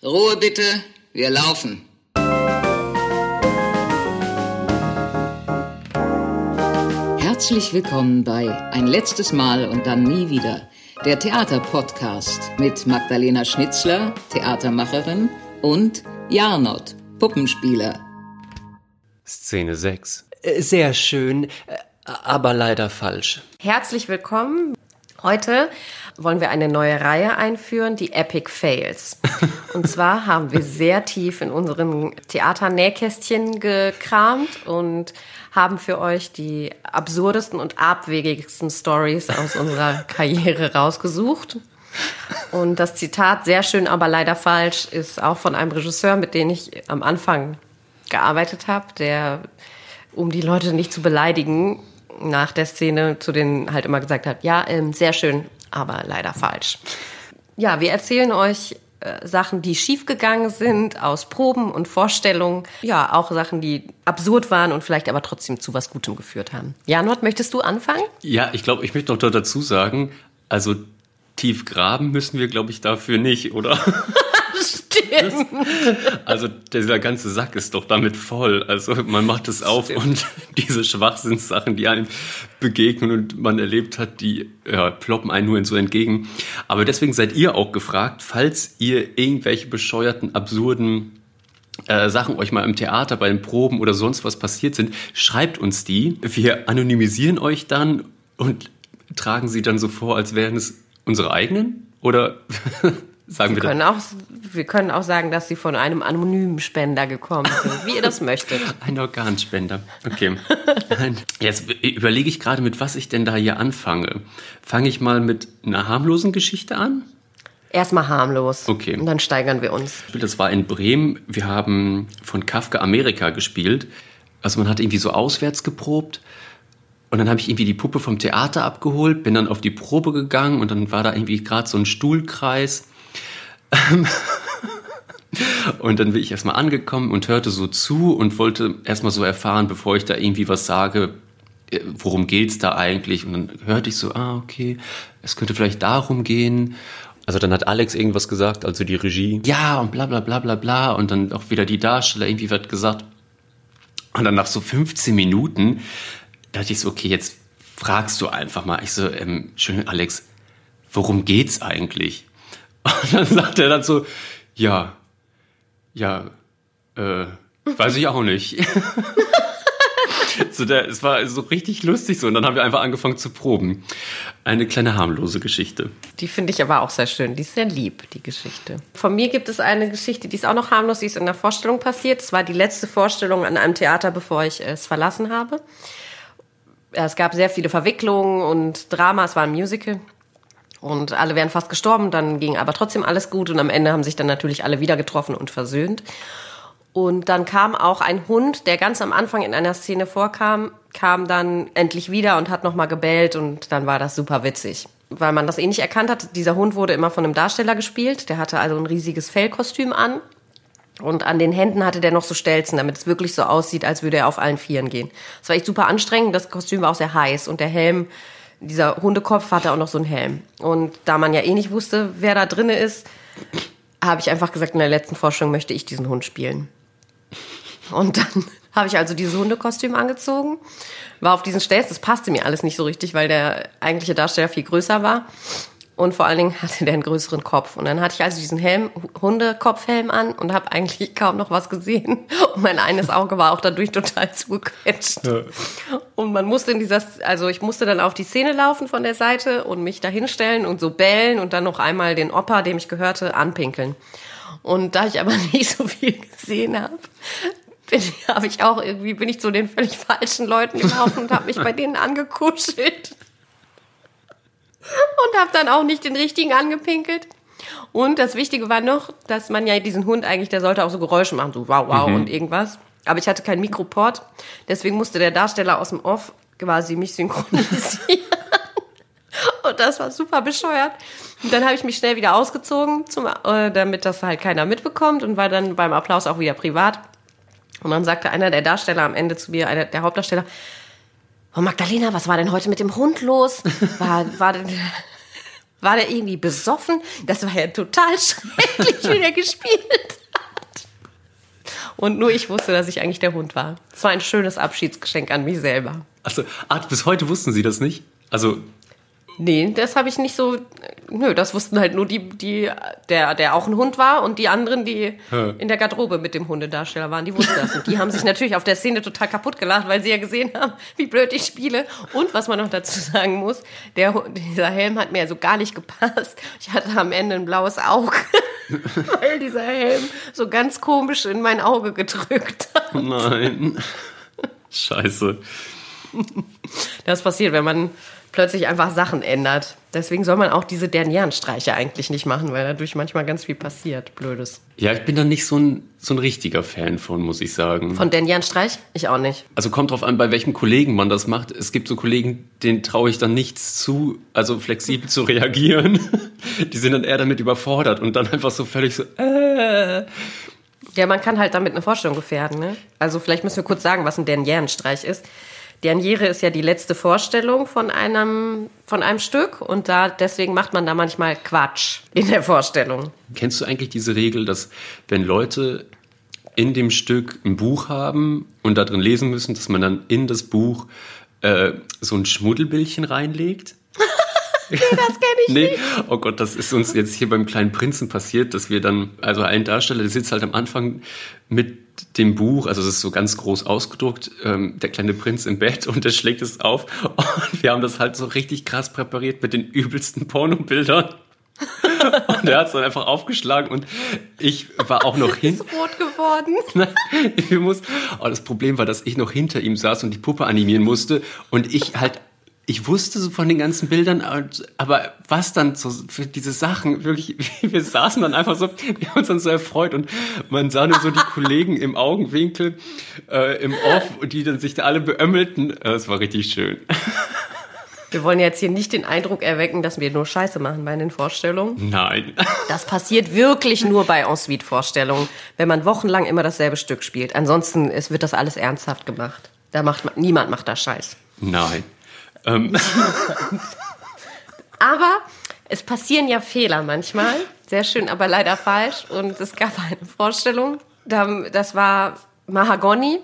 Ruhe bitte, wir laufen. Herzlich willkommen bei Ein letztes Mal und dann nie wieder. Der Theaterpodcast mit Magdalena Schnitzler, Theatermacherin, und Jarnot, Puppenspieler. Szene 6. Äh, Sehr schön, äh, aber leider falsch. Herzlich willkommen. Heute wollen wir eine neue Reihe einführen, die Epic Fails. Und zwar haben wir sehr tief in unseren Theaternähkästchen gekramt und haben für euch die absurdesten und abwegigsten Stories aus unserer Karriere rausgesucht. Und das Zitat sehr schön, aber leider falsch ist auch von einem Regisseur, mit dem ich am Anfang gearbeitet habe, der um die Leute nicht zu beleidigen, nach der Szene zu denen halt immer gesagt hat, ja, ähm, sehr schön, aber leider falsch. Ja, wir erzählen euch äh, Sachen, die schiefgegangen sind aus Proben und Vorstellungen. Ja, auch Sachen, die absurd waren und vielleicht aber trotzdem zu was Gutem geführt haben. Janot, möchtest du anfangen? Ja, ich glaube, ich möchte noch dazu sagen, also tief graben müssen wir, glaube ich, dafür nicht, oder? Stimmt. Also dieser ganze Sack ist doch damit voll. Also man macht es auf und diese Schwachsinnssachen, die einem begegnen und man erlebt hat, die ja, ploppen einen nur in so entgegen. Aber deswegen seid ihr auch gefragt, falls ihr irgendwelche bescheuerten, absurden äh, Sachen euch mal im Theater, bei den Proben oder sonst was passiert sind, schreibt uns die. Wir anonymisieren euch dann und tragen sie dann so vor, als wären es unsere eigenen? Oder sagen wir, können, auch, wir können auch sagen, dass sie von einem anonymen Spender gekommen sind, wie ihr das möchtet. Ein Organspender. Okay. Jetzt überlege ich gerade, mit was ich denn da hier anfange. Fange ich mal mit einer harmlosen Geschichte an? Erstmal harmlos. Okay. Und dann steigern wir uns. Das war in Bremen. Wir haben von Kafka Amerika gespielt. Also man hat irgendwie so auswärts geprobt. Und dann habe ich irgendwie die Puppe vom Theater abgeholt, bin dann auf die Probe gegangen und dann war da irgendwie gerade so ein Stuhlkreis. Und dann bin ich erstmal angekommen und hörte so zu und wollte erstmal so erfahren, bevor ich da irgendwie was sage, äh, worum geht's da eigentlich? Und dann hörte ich so, ah, okay, es könnte vielleicht darum gehen. Also dann hat Alex irgendwas gesagt, also die Regie. Ja, und bla bla bla bla bla. Und dann auch wieder die Darsteller, irgendwie wird gesagt. Und dann nach so 15 Minuten dachte ich so, okay, jetzt fragst du einfach mal. Ich so, ähm, schön, Alex, worum geht's eigentlich? Und dann sagt er dann so, ja, ja, äh, weiß ich auch nicht. so der, es war so richtig lustig so. Und dann haben wir einfach angefangen zu proben. Eine kleine harmlose Geschichte. Die finde ich aber auch sehr schön. Die ist sehr lieb, die Geschichte. Von mir gibt es eine Geschichte, die ist auch noch harmlos, die ist in der Vorstellung passiert. Es war die letzte Vorstellung an einem Theater, bevor ich es verlassen habe. Es gab sehr viele Verwicklungen und Drama, es war ein Musical. Und alle wären fast gestorben, dann ging aber trotzdem alles gut und am Ende haben sich dann natürlich alle wieder getroffen und versöhnt. Und dann kam auch ein Hund, der ganz am Anfang in einer Szene vorkam, kam dann endlich wieder und hat nochmal gebellt und dann war das super witzig. Weil man das eh nicht erkannt hat, dieser Hund wurde immer von einem Darsteller gespielt, der hatte also ein riesiges Fellkostüm an und an den Händen hatte der noch so Stelzen, damit es wirklich so aussieht, als würde er auf allen Vieren gehen. Das war echt super anstrengend, das Kostüm war auch sehr heiß und der Helm, dieser Hundekopf hatte auch noch so einen Helm. Und da man ja eh nicht wusste, wer da drinne ist, habe ich einfach gesagt, in der letzten Forschung möchte ich diesen Hund spielen. Und dann habe ich also dieses Hundekostüm angezogen, war auf diesen Stelzen, das passte mir alles nicht so richtig, weil der eigentliche Darsteller viel größer war. Und vor allen Dingen hatte der einen größeren Kopf. Und dann hatte ich also diesen Helm, Hundekopfhelm an und habe eigentlich kaum noch was gesehen. Und mein eines Auge war auch dadurch total zugequetscht. Ja. Und man musste in dieser, also ich musste dann auf die Szene laufen von der Seite und mich da hinstellen und so bellen und dann noch einmal den Opa, dem ich gehörte, anpinkeln. Und da ich aber nicht so viel gesehen habe, bin, habe ich auch irgendwie, bin ich zu den völlig falschen Leuten gelaufen und habe mich bei denen angekuschelt. Und habe dann auch nicht den richtigen angepinkelt. Und das Wichtige war noch, dass man ja diesen Hund eigentlich, der sollte auch so Geräusche machen, so wow, wow mhm. und irgendwas. Aber ich hatte keinen Mikroport, deswegen musste der Darsteller aus dem Off quasi mich synchronisieren. Und das war super bescheuert. Und dann habe ich mich schnell wieder ausgezogen, zum, äh, damit das halt keiner mitbekommt und war dann beim Applaus auch wieder privat. Und dann sagte einer der Darsteller am Ende zu mir, einer der Hauptdarsteller, Oh Magdalena, was war denn heute mit dem Hund los? War, war War der irgendwie besoffen? Das war ja total schrecklich, wie der gespielt hat. Und nur ich wusste, dass ich eigentlich der Hund war. Es war ein schönes Abschiedsgeschenk an mich selber. Also, bis heute wussten Sie das nicht? Also, Nee, das habe ich nicht so. Nö, das wussten halt nur die, die, der, der auch ein Hund war und die anderen, die Ja. in der Garderobe mit dem Hundedarsteller waren, die wussten das. Und die haben sich natürlich auf der Szene total kaputt gelacht, weil sie ja gesehen haben, wie blöd ich spiele. Und was man noch dazu sagen muss, der, dieser Helm hat mir also gar nicht gepasst. Ich hatte am Ende ein blaues Auge, weil dieser Helm so ganz komisch in mein Auge gedrückt hat. nein. Scheiße. Das passiert, wenn man plötzlich einfach Sachen ändert. Deswegen soll man auch diese Dernierenstreiche eigentlich nicht machen, weil dadurch manchmal ganz viel passiert. Blödes. Ja, ich bin da nicht so ein, so ein richtiger Fan von, muss ich sagen. Von Dernierenstreich? Ich auch nicht. Also kommt drauf an, bei welchem Kollegen man das macht. Es gibt so Kollegen, denen traue ich dann nichts zu, also flexibel zu reagieren. Die sind dann eher damit überfordert und dann einfach so völlig so, äh. Ja, man kann halt damit eine Vorstellung gefährden. Ne? Also vielleicht müssen wir kurz sagen, was ein Dernierenstreich ist. Derniere ist ja die letzte Vorstellung von einem, von einem Stück und da, deswegen macht man da manchmal Quatsch in der Vorstellung. Kennst du eigentlich diese Regel, dass wenn Leute in dem Stück ein Buch haben und da drin lesen müssen, dass man dann in das Buch äh, so ein Schmuddelbildchen reinlegt? Das kenne ich Nee, oh Gott, das ist uns jetzt hier beim kleinen Prinzen passiert, dass wir dann, also ein Darsteller, der sitzt halt am Anfang mit dem Buch, also es ist so ganz groß ausgedruckt, ähm, der kleine Prinz im Bett und der schlägt es auf und wir haben das halt so richtig krass präpariert mit den übelsten Pornobildern. Und er hat es dann einfach aufgeschlagen und ich war auch noch hin. Ist rot geworden. Wir mussten, oh, das Problem war, dass ich noch hinter ihm saß und die Puppe animieren musste und ich halt, ich wusste so von den ganzen Bildern, aber was dann so für diese Sachen, wirklich, wir saßen dann einfach so, wir haben uns dann so erfreut und man sah nur so die Kollegen im Augenwinkel, äh, im Off, die dann sich da alle beömmelten. Äh, Es war richtig schön. Wir wollen jetzt hier nicht den Eindruck erwecken, dass wir nur Scheiße machen bei den Vorstellungen. Nein. Das passiert wirklich nur bei Ensuite-Vorstellungen, wenn man wochenlang immer dasselbe Stück spielt. Ansonsten es wird das alles ernsthaft gemacht. Da macht man, niemand macht da Scheiß. Nein. Ähm, Aber es passieren ja Fehler manchmal. Sehr schön, aber leider falsch. Und es gab eine Vorstellung, da- das war Mahagoni.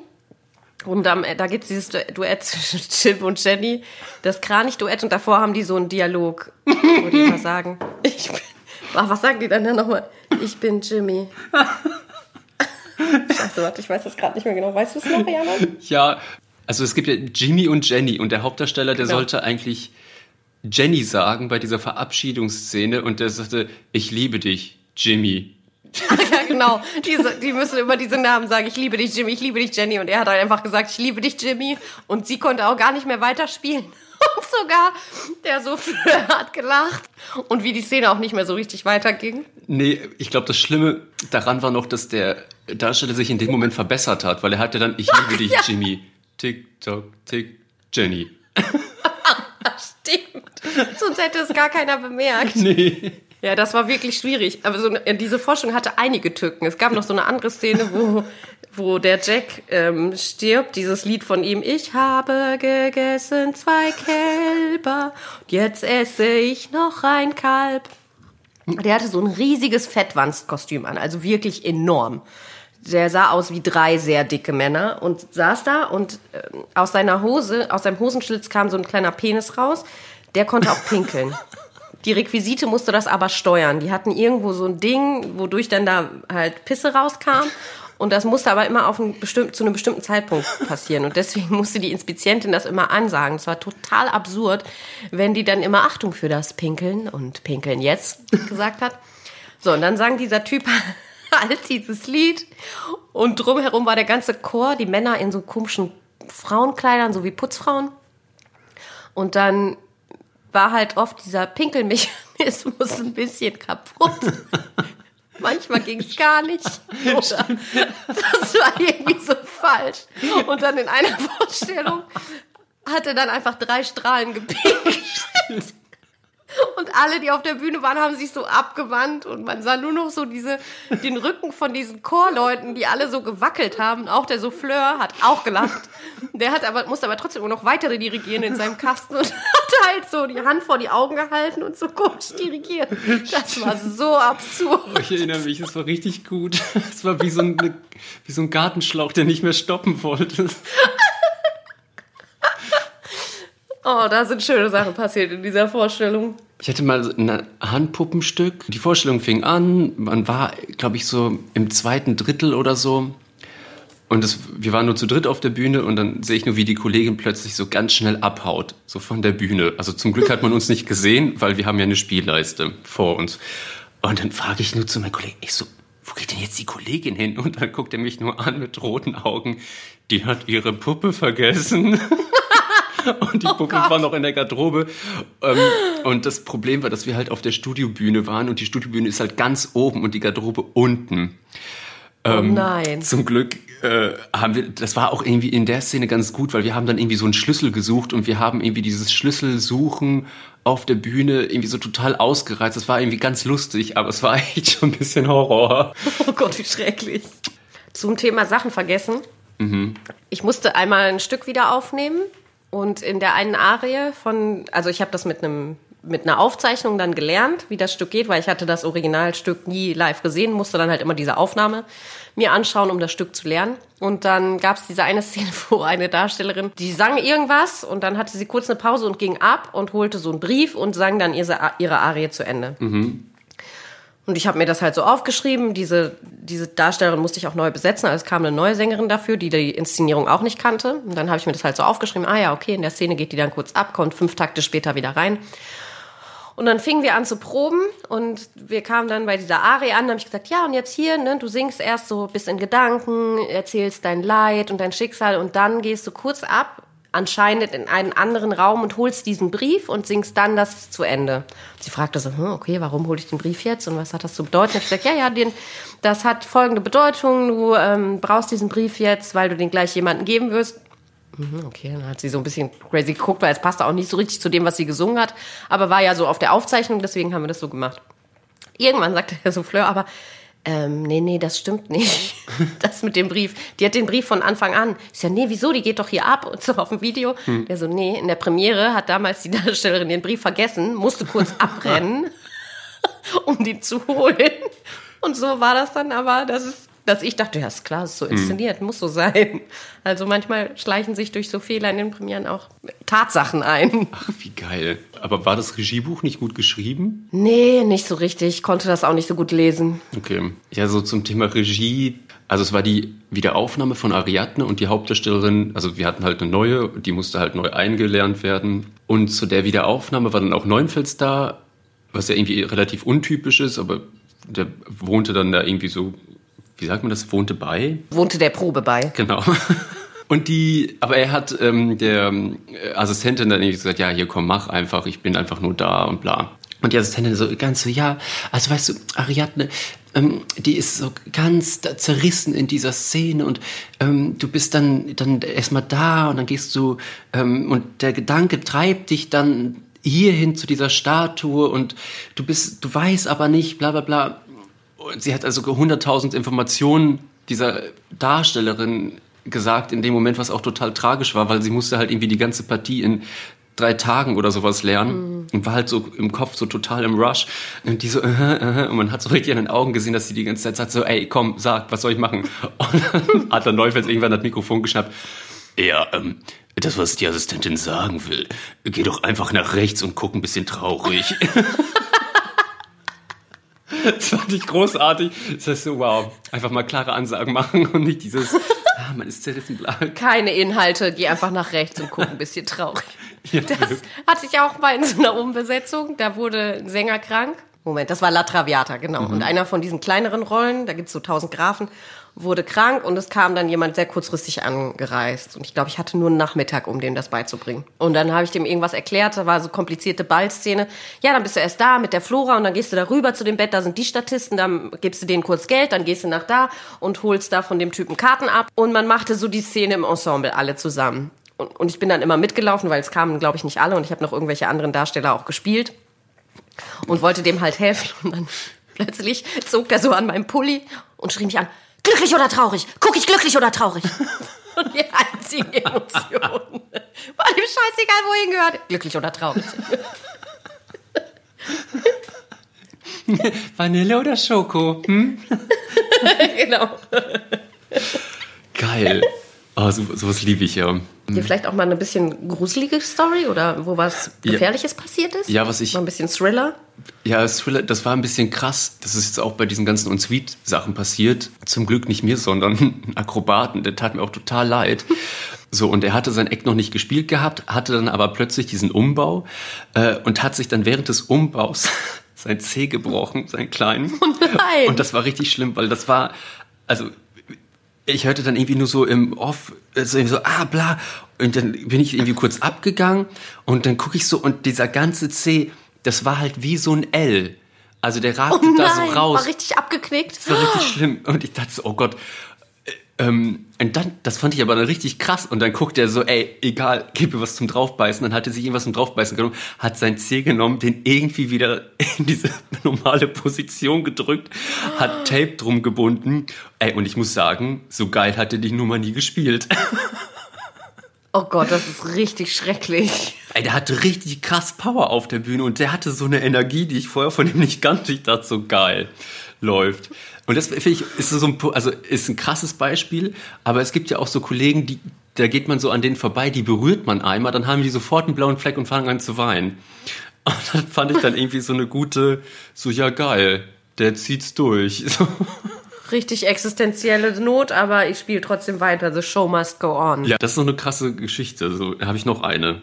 Und da gibt es dieses Du- Duett zwischen Jim und Jenny, das Kranich-Duett. Und davor haben die so einen Dialog, wo die immer sagen, ich bin, was sagen die dann denn nochmal? Ich bin Jimmy. Scheiße, warte, ich weiß das gerade nicht mehr genau. Weißt du es noch, Jana? Ja, also es gibt ja Jimmy und Jenny und der Hauptdarsteller, der Genau. sollte eigentlich Jenny sagen bei dieser Verabschiedungsszene und der sagte, ich liebe dich, Jimmy. Ja, genau. Diese, die müssen immer diese Namen sagen. Ich liebe dich, Jimmy, ich liebe dich, Jenny. Und er hat halt einfach gesagt, ich liebe dich, Jimmy. Und sie konnte auch gar nicht mehr weiterspielen. Und sogar der Souffleur hat gelacht. Und wie die Szene auch nicht mehr so richtig weiterging. Nee, ich glaube, das Schlimme daran war noch, dass der Darsteller sich in dem Moment verbessert hat, weil er hatte dann, ich liebe dich, ja. Jimmy. Tick, tock, tick, Jenny. Stimmt. Sonst hätte es gar keiner bemerkt. Nee. Ja, das war wirklich schwierig. Aber so, diese Forschung hatte einige Tücken. Es gab noch so eine andere Szene, wo, wo der Jack ähm, stirbt. Dieses Lied von ihm. Ich habe gegessen zwei Kälber. Jetzt esse ich noch ein Kalb. Der hatte so ein riesiges Fettwandstkostüm an. Also wirklich enorm. Der sah aus wie drei sehr dicke Männer und saß da und ähm, aus seiner Hose, aus seinem Hosenschlitz kam so ein kleiner Penis raus. Der konnte auch pinkeln. Die Requisite musste das aber steuern. Die hatten irgendwo so ein Ding, wodurch dann da halt Pisse rauskam. Und das musste aber immer auf einen bestimmten, zu einem bestimmten Zeitpunkt passieren. Und deswegen musste die Inspizientin das immer ansagen. Es war total absurd, wenn die dann immer Achtung für das Pinkeln und Pinkeln jetzt gesagt hat. So, und dann sang dieser Typ halt dieses Lied. Und drumherum war der ganze Chor, die Männer in so komischen Frauenkleidern, so wie Putzfrauen. Und dann war halt oft dieser Pinkelmechanismus ein bisschen kaputt. Manchmal ging es gar nicht. Oder das war irgendwie so falsch. Und dann in einer Vorstellung hat er dann einfach drei Strahlen gepinkelt. Und alle, die auf der Bühne waren, haben sich so abgewandt und man sah nur noch so diese, den Rücken von diesen Chorleuten, die alle so gewackelt haben. Auch der Souffleur hat auch gelacht. Der hat aber, musste aber trotzdem noch weitere dirigieren in seinem Kasten und hat halt so die Hand vor die Augen gehalten und so komisch dirigiert. Das war so absurd. Ich erinnere mich, es war richtig gut. Es war wie so, ein, wie so ein Gartenschlauch, der nicht mehr stoppen wollte. Oh, da sind schöne Sachen passiert in dieser Vorstellung. Ich hatte mal ein Handpuppenstück. Die Vorstellung fing an. Man war, glaube ich, so im zweiten Drittel oder so. Und das, wir waren nur zu dritt auf der Bühne und dann sehe ich nur, wie die Kollegin plötzlich so ganz schnell abhaut, so von der Bühne. Also zum Glück hat man uns nicht gesehen, weil wir haben ja eine Spielleiste vor uns. Und dann frage ich nur zu meinem Kollegen, ich so, wo geht denn jetzt die Kollegin hin? Und dann guckt er mich nur an mit roten Augen. Die hat ihre Puppe vergessen. und die Puppe war noch in der Garderobe. Ähm, und das Problem war, dass wir halt auf der Studiobühne waren und die Studiobühne ist halt ganz oben und die Garderobe unten. Oh nein. Zum Glück äh, haben wir, das war auch irgendwie in der Szene ganz gut, weil wir haben dann irgendwie so einen Schlüssel gesucht und wir haben irgendwie dieses Schlüsselsuchen auf der Bühne irgendwie so total ausgereizt. Das war irgendwie ganz lustig, aber es war echt schon ein bisschen Horror. Oh Gott, wie schrecklich. Zum Thema Sachen vergessen. Ich musste einmal ein Stück wieder aufnehmen und in der einen Arie von, also ich habe das mit einem mit einer Aufzeichnung dann gelernt, wie das Stück geht, weil ich hatte das Originalstück nie live gesehen, musste dann halt immer diese Aufnahme mir anschauen, um das Stück zu lernen. Und dann gab es diese eine Szene, wo eine Darstellerin, die sang irgendwas und dann hatte sie kurz eine Pause und ging ab und holte so einen Brief und sang dann ihre, ihre Arie zu Ende. Und ich habe mir das halt so aufgeschrieben. Diese, diese Darstellerin musste ich auch neu besetzen. Also es kam eine neue Sängerin dafür, die die Inszenierung auch nicht kannte. Und dann habe ich mir das halt so aufgeschrieben. Ah ja, okay, in der Szene geht die dann kurz ab, kommt fünf Takte später wieder rein. Und dann fingen wir an zu proben und wir kamen dann bei dieser Arie an, da habe ich gesagt, ja, und jetzt hier, ne, du singst erst so bis in Gedanken, erzählst dein Leid und dein Schicksal und dann gehst du kurz ab, anscheinend in einen anderen Raum und holst diesen Brief und singst dann das zu Ende. Sie fragte so, hm, okay, warum hole ich den Brief jetzt und was hat das zu bedeuten? Ich gesagt, ja, ja, den, das hat folgende Bedeutung, du ähm, brauchst diesen Brief jetzt, weil du den gleich jemandem geben wirst. Mhm, Okay, dann hat sie so ein bisschen crazy geguckt, weil es passte auch nicht so richtig zu dem, was sie gesungen hat. Aber war ja so auf der Aufzeichnung, deswegen haben wir das so gemacht. Irgendwann sagte der Souffleur aber, ähm, nee, nee, das stimmt nicht. Das mit dem Brief. Die hat den Brief von Anfang an. Ich so, nee, wieso? Die geht doch hier ab und so auf dem Video. Der so, nee, in der Premiere hat damals die Darstellerin den Brief vergessen, musste kurz abrennen, um den zu holen. Und so war das dann aber, dass es dass ich dachte, ja, ist klar, ist so inszeniert, muss so sein. Also manchmal schleichen sich durch so Fehler in den Premieren auch Tatsachen ein. Ach, wie geil. Aber war das Regiebuch nicht gut geschrieben? Nee, nicht so richtig. Ich konnte das auch nicht so gut lesen. Okay. Ja, so zum Thema Regie. Also es war die Wiederaufnahme von Ariadne und die Hauptdarstellerin, also wir hatten halt eine neue, die musste halt neu eingelernt werden. Und zu der Wiederaufnahme war dann auch Neunfels da, was ja irgendwie relativ untypisch ist, aber der wohnte dann da irgendwie so, wie sagt man das, wohnte bei? Wohnte der Probe bei. Genau. Und die, aber er hat ähm, der ähm, Assistentin dann gesagt, ja, hier komm, mach einfach, ich bin einfach nur da und bla. Und die Assistentin so ganz so, ja, also weißt du, Ariadne, ähm, die ist so ganz da zerrissen in dieser Szene und ähm, du bist dann, dann erstmal da und dann gehst du ähm, und der Gedanke treibt dich dann hierhin zu dieser Statue und du bist, du weißt aber nicht, bla bla bla. Und sie hat also 100.000 Informationen dieser Darstellerin gesagt in dem Moment, was auch total tragisch war, weil sie musste halt irgendwie die ganze Partie in drei Tagen oder sowas lernen und war halt so im Kopf so total im Rush. Und die so äh, äh, und man hat so richtig an den Augen gesehen, dass sie die ganze Zeit sagt so ey komm sag was soll ich machen? Und dann hat dann Neufels irgendwann das Mikrofon geschnappt. Ja ähm, das was die Assistentin sagen will geh doch einfach nach rechts und guck ein bisschen traurig Das fand ich großartig. Das heißt so, wow, einfach mal klare Ansagen machen und nicht dieses, ah, man ist zerrissen, bla. Keine Inhalte, geh einfach nach rechts und guck ein bisschen traurig. Ja, Das hatte ich auch mal in so einer Umbesetzung. Da wurde ein Sänger krank. Moment, das war La Traviata, genau. Und einer von diesen kleineren Rollen, da gibt's so tausend Grafen, wurde krank und es kam dann jemand sehr kurzfristig angereist. Und ich glaube, ich hatte nur einen Nachmittag, um dem das beizubringen. Und dann habe ich dem irgendwas erklärt, da war so komplizierte Ballszene. Ja, dann bist du erst da mit der Flora und dann gehst du da rüber zu dem Bett, da sind die Statisten, dann gibst du denen kurz Geld, dann gehst du nach da und holst da von dem Typen Karten ab. Und man machte so die Szene im Ensemble alle zusammen. Und, und ich bin dann immer mitgelaufen, weil es kamen, glaube ich, nicht alle und ich habe noch irgendwelche anderen Darsteller auch gespielt und wollte dem halt helfen. Und dann plötzlich zog der so an meinem Pulli und schrie mich an, glücklich oder traurig? Guck ich glücklich oder traurig? Und die einzige Emotion. War dem scheißegal, wohin gehört. Glücklich oder traurig. Vanille oder Schoko? Hm? genau. Geil. Oh, so, sowas liebe ich ja. Dir vielleicht auch mal eine bisschen gruselige Story oder wo was Ja. Gefährliches passiert ist? Ja, was ich- Mal ein bisschen Thriller. Ja, Thriller, das war ein bisschen krass. Das ist jetzt auch bei diesen ganzen On-Suite-Sachen passiert. Zum Glück nicht mir, sondern einen Akrobaten. Der tat mir auch total leid. So, und er hatte sein Eck noch nicht gespielt gehabt, hatte dann aber plötzlich diesen Umbau äh, und hat sich dann während des Umbaus sein Zeh gebrochen, seinen kleinen. nein. Und das war richtig schlimm, weil das war, also ich hörte dann irgendwie nur so im Off, so, irgendwie so ah, bla. Und dann bin ich irgendwie kurz abgegangen und dann gucke ich so und dieser ganze C, das war halt wie so ein L. Also der ragte Oh da so raus. war richtig abgeknickt. Das war richtig schlimm. Und ich dachte so, oh Gott. Äh, Ähm, und dann, das fand ich aber dann richtig krass. Und dann guckt er so, ey, egal, gib mir was zum Draufbeißen. Dann hat er sich irgendwas zum Draufbeißen genommen, hat sein Zeh genommen, den irgendwie wieder in diese normale Position gedrückt, hat Tape drum gebunden. Ey, und ich muss sagen, so geil hat er die Nummer nie gespielt. Oh Gott, das ist richtig schrecklich. Ey, der hatte richtig krass Power auf der Bühne und der hatte so eine Energie, die ich vorher von ihm nicht kannte. Ich dachte so geil läuft. Und das finde ich ist so ein, also ist ein krasses Beispiel, aber es gibt ja auch so Kollegen, die da geht man so an denen vorbei, die berührt man einmal, dann haben die sofort einen blauen Fleck und fangen an zu weinen. Und das fand ich dann irgendwie so eine gute, so ja geil, der zieht's durch. So. Richtig existenzielle Not, aber ich spiele trotzdem weiter. The show must go on. Ja, das ist so eine krasse Geschichte. So habe ich noch eine.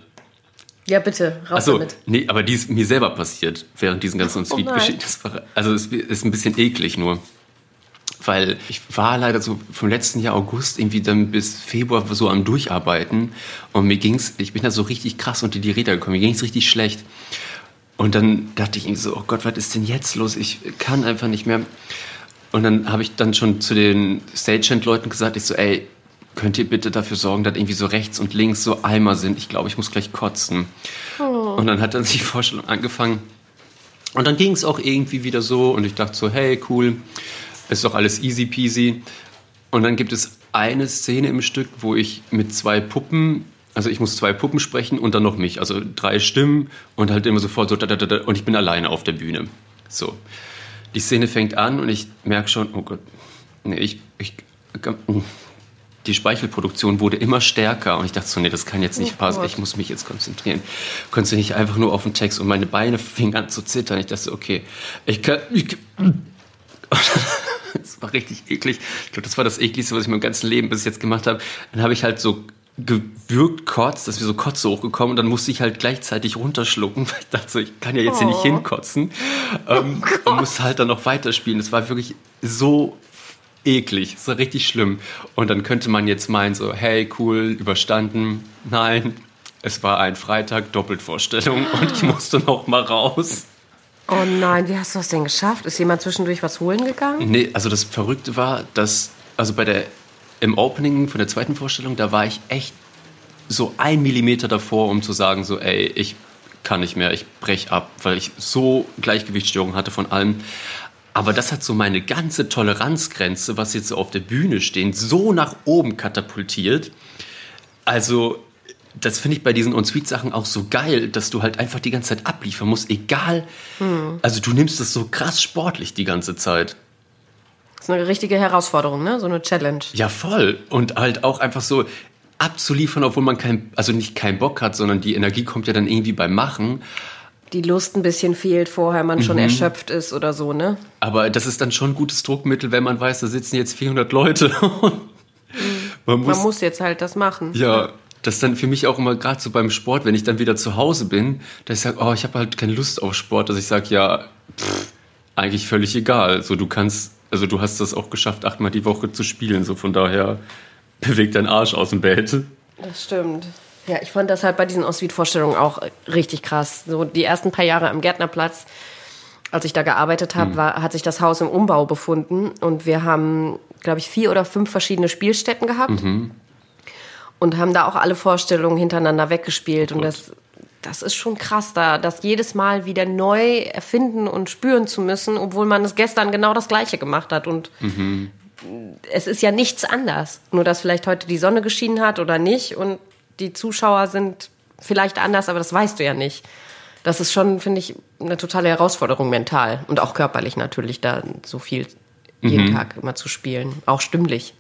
Ja, bitte, raus Achso, damit. nee, aber die ist mir selber passiert während diesen ganzen Oh war- also es ist ein bisschen eklig nur. Weil ich war leider so vom letzten Jahr August irgendwie dann bis Februar so am Durcharbeiten und mir ging's, ich bin da so richtig krass unter die Räder gekommen, mir ging's richtig schlecht. Und dann dachte ich irgendwie so, oh Gott, was ist denn jetzt los? Ich kann einfach nicht mehr. Und dann habe ich dann schon zu den Stagehand-Leuten gesagt, ich so, ey, könnt ihr bitte dafür sorgen, dass irgendwie so rechts und links so Eimer sind? Ich glaube, ich muss gleich kotzen. Und dann hat dann die Vorstellung angefangen. Und dann ging es auch irgendwie wieder so und ich dachte so, hey, cool, ist doch alles easy peasy. Und dann gibt es eine Szene im Stück, wo ich mit zwei Puppen, also ich muss zwei Puppen sprechen und dann noch mich, also drei Stimmen und halt immer sofort so, da, da, da, da, und ich bin alleine auf der Bühne. So. Die Szene fängt an und ich merke schon, oh Gott, nee, ich, ich, die Speichelproduktion wurde immer stärker und ich dachte so, nee, das kann jetzt nicht Oh passen, Gott. ich muss mich jetzt konzentrieren. Konntest du nicht einfach nur auf den Text und meine Beine fingen an zu zittern. Ich dachte so, okay, ich kann, ich, das war richtig eklig. Ich glaube, das war das ekligste, was ich in meinem ganzen Leben bis jetzt gemacht habe. Dann habe ich halt so gewürgt kurz, dass wir so Kotze hochgekommen und dann musste ich halt gleichzeitig runterschlucken, weil ich dachte so, ich kann ja jetzt hier nicht Oh. hinkotzen ähm, und musste halt dann noch weiterspielen. Das war wirklich so eklig, das war richtig schlimm. Und dann könnte man jetzt meinen so, hey, cool, überstanden. Nein, es war ein Freitag, Doppelvorstellung und ich musste noch mal raus. Oh nein, wie hast du das denn geschafft? Ist jemand zwischendurch was holen gegangen? Nee, also das Verrückte war, dass, also bei der, im Opening von der zweiten Vorstellung, da war ich echt so ein Millimeter davor, um zu sagen, so, ey, ich kann nicht mehr, ich brech ab, weil ich so Gleichgewichtsstörungen hatte von allem. Aber das hat so meine ganze Toleranzgrenze, was jetzt so auf der Bühne stehen, so nach oben katapultiert. Also, das finde ich bei diesen On-Suite-Sachen auch so geil, dass du halt einfach die ganze Zeit abliefern musst, egal. Also, du nimmst das so krass sportlich die ganze Zeit. Das ist eine richtige Herausforderung, ne? So eine Challenge. Ja, voll. Und halt auch einfach so abzuliefern, obwohl man kein, also nicht keinen Bock hat, sondern die Energie kommt ja dann irgendwie beim Machen. Die Lust ein bisschen fehlt vorher, man Mhm. schon erschöpft ist oder so, ne? Aber das ist dann schon ein gutes Druckmittel, wenn man weiß, da sitzen jetzt 400 Leute. man muss, Man muss jetzt halt das machen. ja, das ist dann für mich auch immer gerade so beim Sport, wenn ich dann wieder zu Hause bin, dass ich sage, oh, ich habe halt keine Lust auf Sport, dass ich sage, ja, pff, eigentlich völlig egal. So, du kannst, also du hast das auch geschafft, achtmal die Woche zu spielen. So, von daher bewegt dein Arsch aus dem Bett. Das stimmt. Ja, ich fand das halt bei diesen Auswied-Vorstellungen auch richtig krass. So die ersten paar Jahre am Gärtnerplatz, als ich da gearbeitet habe, war, hat sich das Haus im Umbau befunden und wir haben, glaube ich, vier oder fünf verschiedene Spielstätten gehabt und haben da auch alle Vorstellungen hintereinander weggespielt und das das ist schon krass, da das jedes Mal wieder neu erfinden und spüren zu müssen, obwohl man es gestern genau das Gleiche gemacht hat und es ist ja nichts anders. Nur, dass vielleicht heute die Sonne geschienen hat oder nicht und die Zuschauer sind vielleicht anders, aber das weißt du ja nicht. Das ist schon, finde ich, eine totale Herausforderung mental und auch körperlich natürlich, da so viel jeden Tag immer zu spielen, auch stimmlich.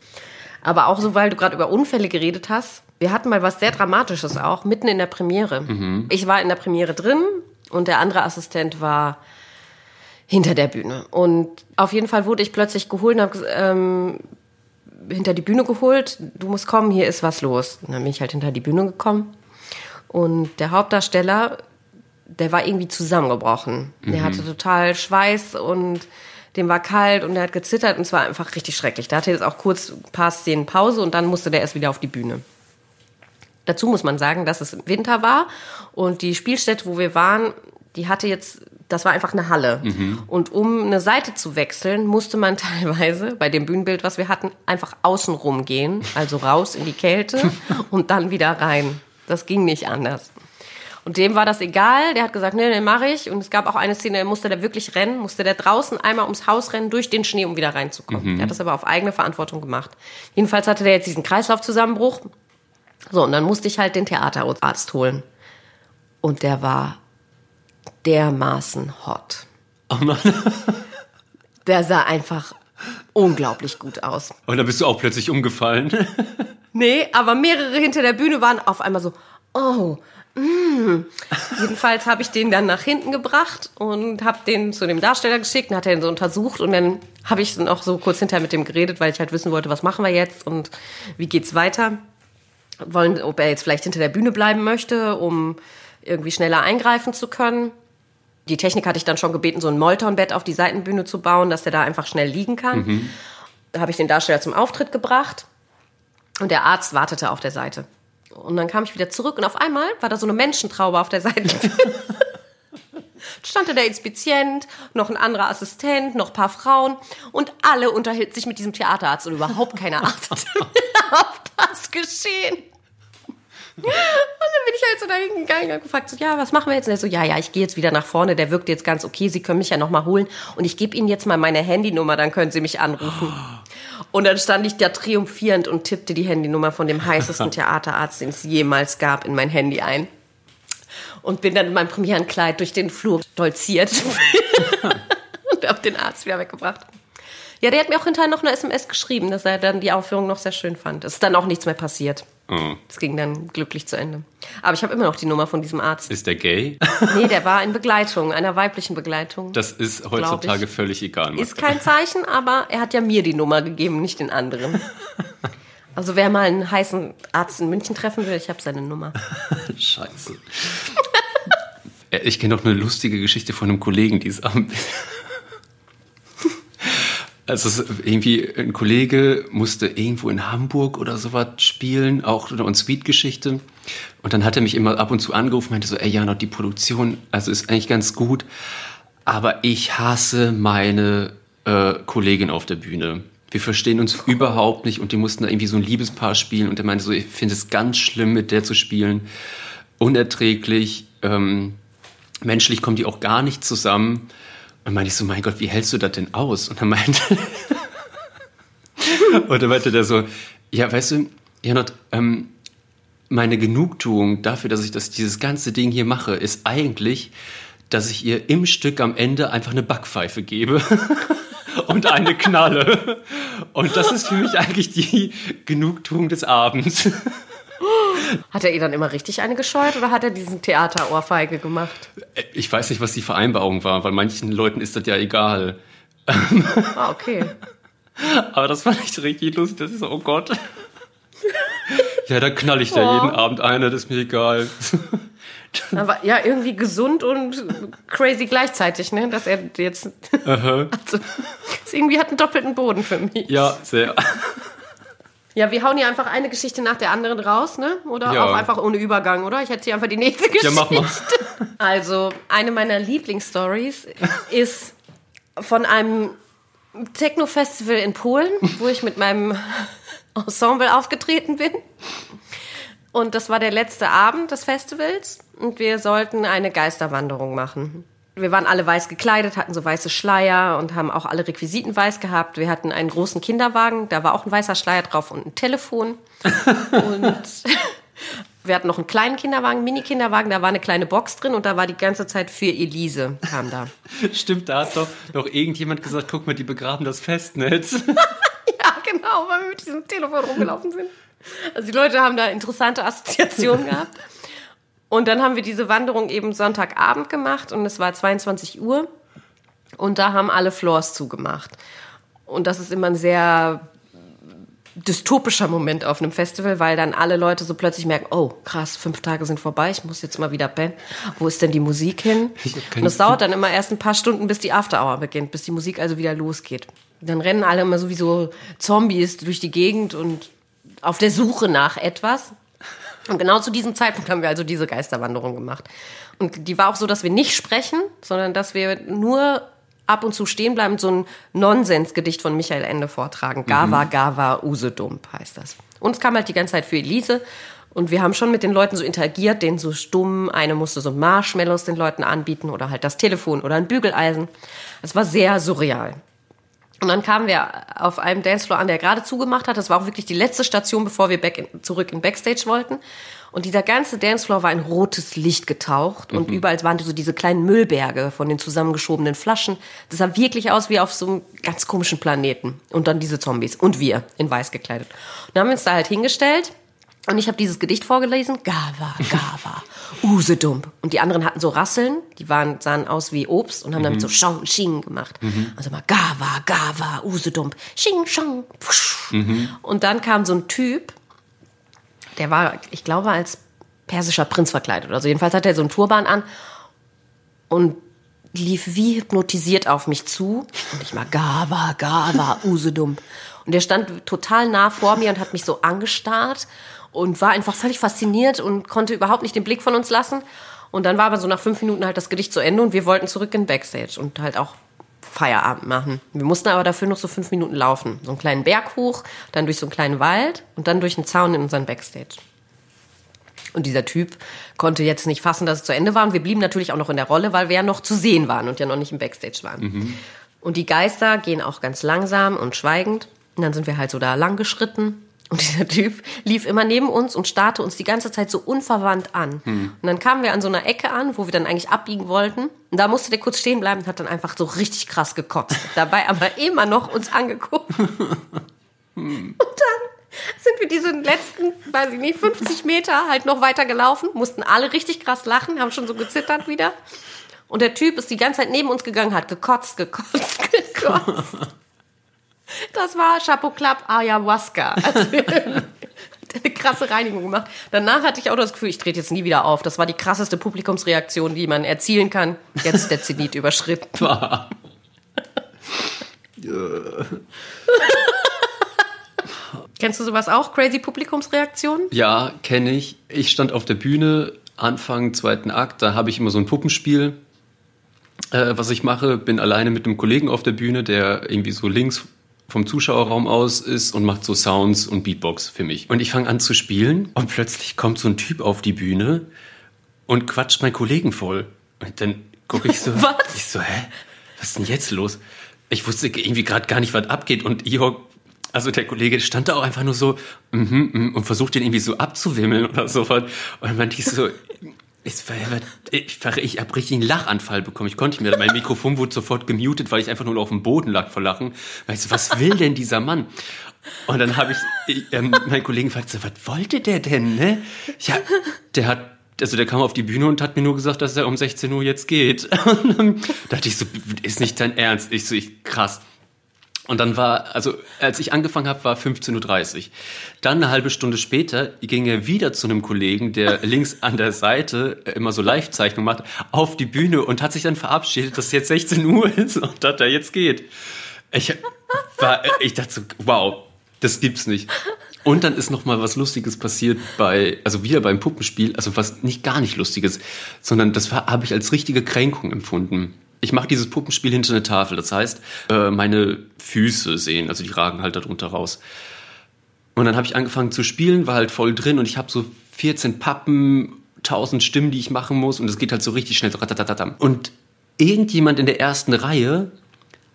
Aber auch so, weil du gerade über Unfälle geredet hast. Wir hatten mal was sehr Dramatisches auch, mitten in der Premiere. Ich war in der Premiere drin und der andere Assistent war hinter der Bühne. Und auf jeden Fall wurde ich plötzlich geholt und habe ähm, hinter die Bühne geholt. Du musst kommen, hier ist was los. Und dann bin ich halt hinter die Bühne gekommen. Und der Hauptdarsteller, der war irgendwie zusammengebrochen. Der hatte total Schweiß und dem war kalt und der hat gezittert und es war einfach richtig schrecklich. Da hatte jetzt auch kurz ein paar Szenen Pause und dann musste der erst wieder auf die Bühne. Dazu muss man sagen, dass es Winter war und die Spielstätte, wo wir waren, die hatte jetzt, das war einfach eine Halle. Und um eine Seite zu wechseln, musste man teilweise bei dem Bühnenbild, was wir hatten, einfach außenrum gehen, also raus in die Kälte und dann wieder rein. Das ging nicht anders. Und dem war das egal, der hat gesagt, nee, nee, mache ich. Und es gab auch eine Szene, da musste der wirklich rennen, musste der draußen einmal ums Haus rennen, durch den Schnee, um wieder reinzukommen. Der hat das aber auf eigene Verantwortung gemacht. Jedenfalls hatte der jetzt diesen Kreislaufzusammenbruch. So, und dann musste ich halt den Theaterarzt holen. Und der war dermaßen hot. Oh nein. Der sah einfach unglaublich gut aus. Und dann bist du auch plötzlich umgefallen. Nee, aber mehrere hinter der Bühne waren auf einmal so, oh, mm. Jedenfalls habe ich den dann nach hinten gebracht und habe den zu dem Darsteller geschickt und hat er ihn so untersucht und dann habe ich noch so kurz hinterher mit dem geredet, weil ich halt wissen wollte, was machen wir jetzt und wie geht's weiter. Wollen, ob er jetzt vielleicht hinter der Bühne bleiben möchte, um irgendwie schneller eingreifen zu können. Die Technik hatte ich dann schon gebeten, so ein Moltonbett auf die Seitenbühne zu bauen, dass der da einfach schnell liegen kann. Da habe ich den Darsteller zum Auftritt gebracht und der Arzt wartete auf der Seite. Und dann kam ich wieder zurück und auf einmal war da so eine Menschentraube auf der Seite. Stand da der Inspizient, noch ein anderer Assistent, noch ein paar Frauen und alle unterhielten sich mit diesem Theaterarzt und überhaupt keine achtete auf das Geschehen. Und dann bin ich halt so dahin gegangen und gefragt, so, ja, was machen wir jetzt? Und er so, ja, ja, ich gehe jetzt wieder nach vorne, der wirkt jetzt ganz okay, Sie können mich ja noch mal holen und ich gebe Ihnen jetzt mal meine Handynummer, dann können Sie mich anrufen. Und dann stand ich da triumphierend und tippte die Handynummer von dem heißesten Theaterarzt, den es jemals gab, in mein Handy ein. Und bin dann in meinem Premierenkleid durch den Flur stolziert und habe den Arzt wieder weggebracht. Ja, der hat mir auch hinterher noch eine SMS geschrieben, dass er dann die Aufführung noch sehr schön fand. Es ist dann auch nichts mehr passiert. Oh. Es ging dann glücklich zu Ende. Aber ich habe immer noch die Nummer von diesem Arzt. Ist der gay? Nee, der war in Begleitung, einer weiblichen Begleitung. Das ist heutzutage völlig egal. Ist kein Zeichen, aber er hat ja mir die Nummer gegeben, nicht den anderen. Also wer mal einen heißen Arzt in München treffen will, ich habe seine Nummer. Scheiße. Äh, Ich kenne noch eine lustige Geschichte von einem Kollegen, die ist am. Also irgendwie ein Kollege musste irgendwo in Hamburg oder sowas spielen, auch eine Sweet-Geschichte. Und dann hat er mich immer ab und zu angerufen, meinte so, ey Janot, die Produktion, also ist eigentlich ganz gut, aber ich hasse meine äh, Kollegin auf der Bühne. Wir verstehen uns überhaupt nicht und die mussten da irgendwie so ein Liebespaar spielen und er meinte so, ich finde es ganz schlimm, mit der zu spielen. Unerträglich, ähm, menschlich kommen die auch gar nicht zusammen. Und meinte ich so, mein Gott, wie hältst du das denn aus? Und dann meinte, und dann meinte der so, ja, weißt du, Janot, ähm, meine Genugtuung dafür, dass ich das, dieses ganze Ding hier mache, ist eigentlich, dass ich ihr im Stück am Ende einfach eine Backpfeife gebe und eine Knalle. Und das ist für mich eigentlich die Genugtuung des Abends. Hat er ihr dann immer richtig eine gescheut oder hat er diesen Theaterohrfeige gemacht? Ich weiß nicht, was die Vereinbarung war, weil manchen Leuten ist das ja egal. Ah, okay. Aber das fand ich richtig lustig. Das ist so, oh Gott. Ja, da knall ich da Oh. jeden Abend eine, das ist mir egal. Aber ja, irgendwie gesund und crazy gleichzeitig, ne? Dass er jetzt. Also, das irgendwie hat einen doppelten Boden für mich. Ja, sehr. Ja, wir hauen hier einfach eine Geschichte nach der anderen raus, ne? Oder Ja. auch einfach ohne Übergang, oder? Ich erzähle einfach die nächste Geschichte. Ja, mach mal. Also, eine meiner Lieblingsstories ist von einem Techno-Festival in Polen, wo ich mit meinem Ensemble aufgetreten bin. Und das war der letzte Abend des Festivals und wir sollten eine Geisterwanderung machen. Wir waren alle weiß gekleidet, hatten so weiße Schleier und haben auch alle Requisiten weiß gehabt. Wir hatten einen großen Kinderwagen, da war auch ein weißer Schleier drauf und ein Telefon. und wir hatten noch einen kleinen Kinderwagen, Mini-Kinderwagen, da war eine kleine Box drin und da war die ganze Zeit für Elise, kam da. Stimmt, da hat doch noch irgendjemand gesagt, guck mal, die begraben das Festnetz. ja, genau, weil wir mit diesem Telefon rumgelaufen sind. Also die Leute haben da interessante Assoziationen gehabt. Und dann haben wir diese Wanderung eben Sonntagabend gemacht und es war 22 Uhr und da haben alle Floors zugemacht. Und das ist immer ein sehr dystopischer Moment auf einem Festival, weil dann alle Leute so plötzlich merken, oh krass, fünf Tage sind vorbei, ich muss jetzt mal wieder pennen. Wo ist denn die Musik hin? Und das dauert dann immer erst ein paar Stunden, bis die After Hour beginnt, bis die Musik also wieder losgeht. Dann rennen alle immer sowieso Zombies durch die Gegend und auf der Suche nach etwas. Und genau zu diesem Zeitpunkt haben wir also diese Geisterwanderung gemacht. Und die war auch so, dass wir nicht sprechen, sondern dass wir nur ab und zu stehen bleiben, so ein Nonsensgedicht von Michael Ende vortragen. Gava, Gava, Usedump heißt das. Und es kam halt die ganze Zeit für Elise. Und wir haben schon mit den Leuten so interagiert, denen so stumm. Eine musste so Marshmallows den Leuten anbieten oder halt das Telefon oder ein Bügeleisen. Es war sehr surreal. Und dann kamen wir auf einem Dancefloor an, der gerade zugemacht hat. Das war auch wirklich die letzte Station, bevor wir in, zurück in Backstage wollten. Und dieser ganze Dancefloor war in rotes Licht getaucht und überall waren so diese kleinen Müllberge von den zusammengeschobenen Flaschen. Das sah wirklich aus wie auf so einem ganz komischen Planeten. Und dann diese Zombies und wir in weiß gekleidet. Und dann haben wir uns da halt hingestellt und ich habe dieses Gedicht vorgelesen. Gava, Gava, Usedump. Und die anderen hatten so Rasseln, die waren, sahen aus wie Obst und haben damit so Schong, Sching gemacht. Also mal Gava, Gava, Usedump, Sching, Schong, pfusch. Und dann kam so ein Typ, der war, ich glaube, als persischer Prinz verkleidet. Also jedenfalls hatte er so einen Turban an und lief wie hypnotisiert auf mich zu. Und ich mal, Gava, Gava, Usedum. Und der stand total nah vor mir und hat mich so angestarrt und war einfach völlig fasziniert und konnte überhaupt nicht den Blick von uns lassen. Und dann war aber so nach fünf Minuten halt das Gedicht zu Ende und wir wollten zurück in Backstage und halt auch Feierabend machen. Wir mussten aber dafür noch so fünf Minuten laufen. So einen kleinen Berg hoch, dann durch so einen kleinen Wald und dann durch einen Zaun in unseren Backstage. Und dieser Typ konnte jetzt nicht fassen, dass es zu Ende war. Und wir blieben natürlich auch noch in der Rolle, weil wir ja noch zu sehen waren und ja noch nicht im Backstage waren. Und die Geister gehen auch ganz langsam und schweigend. Und dann sind wir halt so da lang geschritten. Und dieser Typ lief immer neben uns und starrte uns die ganze Zeit so unverwandt an. Und dann kamen wir an so einer Ecke an, wo wir dann eigentlich abbiegen wollten. Und da musste der kurz stehen bleiben und hat dann einfach so richtig krass gekotzt. Dabei aber immer noch uns angeguckt. Und dann sind wir diese letzten, weiß ich nicht, 50 Meter halt noch weiter gelaufen, mussten alle richtig krass lachen, haben schon so gezittert wieder. Und der Typ ist die ganze Zeit neben uns gegangen, hat gekotzt, gekotzt, gekotzt. Das war Chapeau Club Ayahuasca. Also, eine krasse Reinigung gemacht. Danach hatte ich auch das Gefühl, ich trete jetzt nie wieder auf. Das war die krasseste Publikumsreaktion, die man erzielen kann. Jetzt ist der Zenit überschritten. Kennst du sowas auch? Crazy Publikumsreaktionen? Ja, kenne ich. Ich stand auf der Bühne, Anfang zweiten Akt, da habe ich immer so ein Puppenspiel, äh, was ich mache. Bin alleine mit einem Kollegen auf der Bühne, der irgendwie so links vom Zuschauerraum aus ist und macht so Sounds und Beatbox für mich. Und ich fange an zu spielen und plötzlich kommt so ein Typ auf die Bühne und quatscht meinen Kollegen voll. Und dann gucke ich so, Was? ich so, hä, was ist denn jetzt los? Ich wusste irgendwie gerade gar nicht, was abgeht und Ihor, also der Kollege stand da auch einfach nur so mhm, mhm, und versucht den irgendwie so abzuwimmeln oder so. Und dann meinte ich so, ich, ich, ich habe richtig einen Lachanfall bekommen. Ich konnte mehr. Mein Mikrofon wurde sofort gemutet, weil ich einfach nur auf dem Boden lag vor Lachen. Weißt du, was will denn dieser Mann? Und dann habe ich, ich ähm, meinen Kollegen gefragt, so, was wollte der denn? Ne? Ja, der hat, also der kam auf die Bühne und hat mir nur gesagt, dass er um 16 Uhr jetzt geht. Und dann dachte ich so, ist nicht dein Ernst? Ich so, ich, krass. Und dann war, also als ich angefangen habe, war 15.30 Uhr. Dann eine halbe Stunde später ging er wieder zu einem Kollegen, der links an der Seite immer so Live-Zeichnung macht, auf die Bühne und hat sich dann verabschiedet, dass es jetzt 16 Uhr ist und dass er jetzt geht. Ich, war, ich dachte so, wow, das gibt's nicht. Und dann ist noch mal was Lustiges passiert bei, also wieder beim Puppenspiel, also was nicht gar nicht Lustiges, sondern das habe ich als richtige Kränkung empfunden. Ich mache dieses Puppenspiel hinter eine Tafel, das heißt, äh, meine Füße sehen, also die ragen halt darunter raus. Und dann habe ich angefangen zu spielen, war halt voll drin und ich habe so 14 Pappen, 1000 Stimmen, die ich machen muss und es geht halt so richtig schnell. Und irgendjemand in der ersten Reihe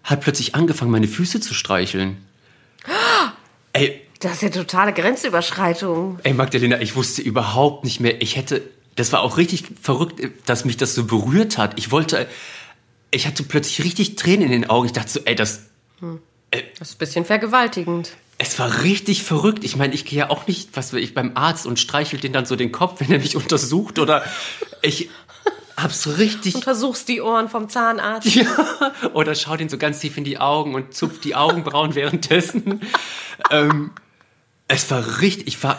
hat plötzlich angefangen, meine Füße zu streicheln. Ey, Das ist ja totale Grenzüberschreitung. Ey, Magdalena, ich wusste überhaupt nicht mehr. Ich hätte, das war auch richtig verrückt, dass mich das so berührt hat. Ich wollte, ich hatte plötzlich richtig Tränen in den Augen. Ich dachte so, ey, das, Das ist ein bisschen vergewaltigend. es war richtig verrückt. Ich meine, ich gehe ja auch nicht, was weiß ich, beim Arzt und streichelt den dann so den Kopf, wenn er mich untersucht oder ich hab's richtig, Untersuchst die Ohren vom Zahnarzt. ja, oder schau den so ganz tief in die Augen und zupft die Augenbrauen währenddessen. ähm, es war richtig, ich war